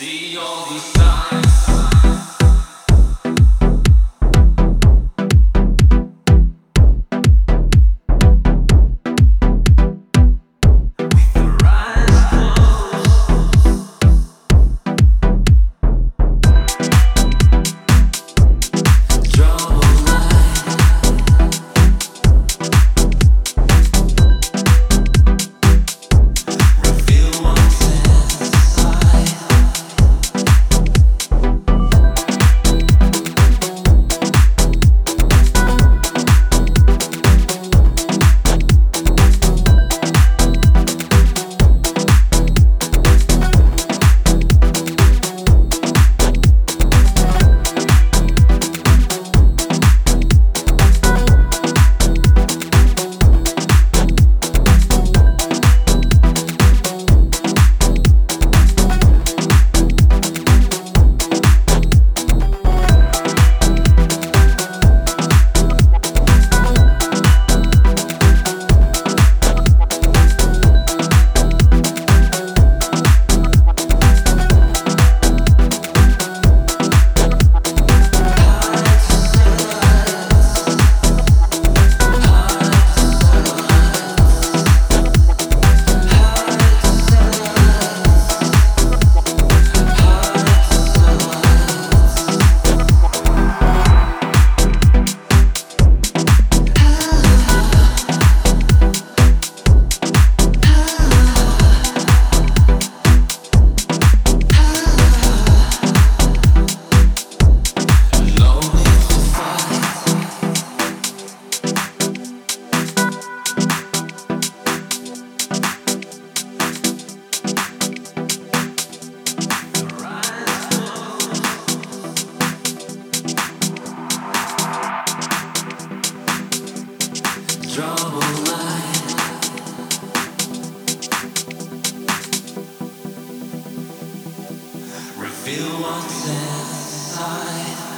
see all these. Feel what's inside.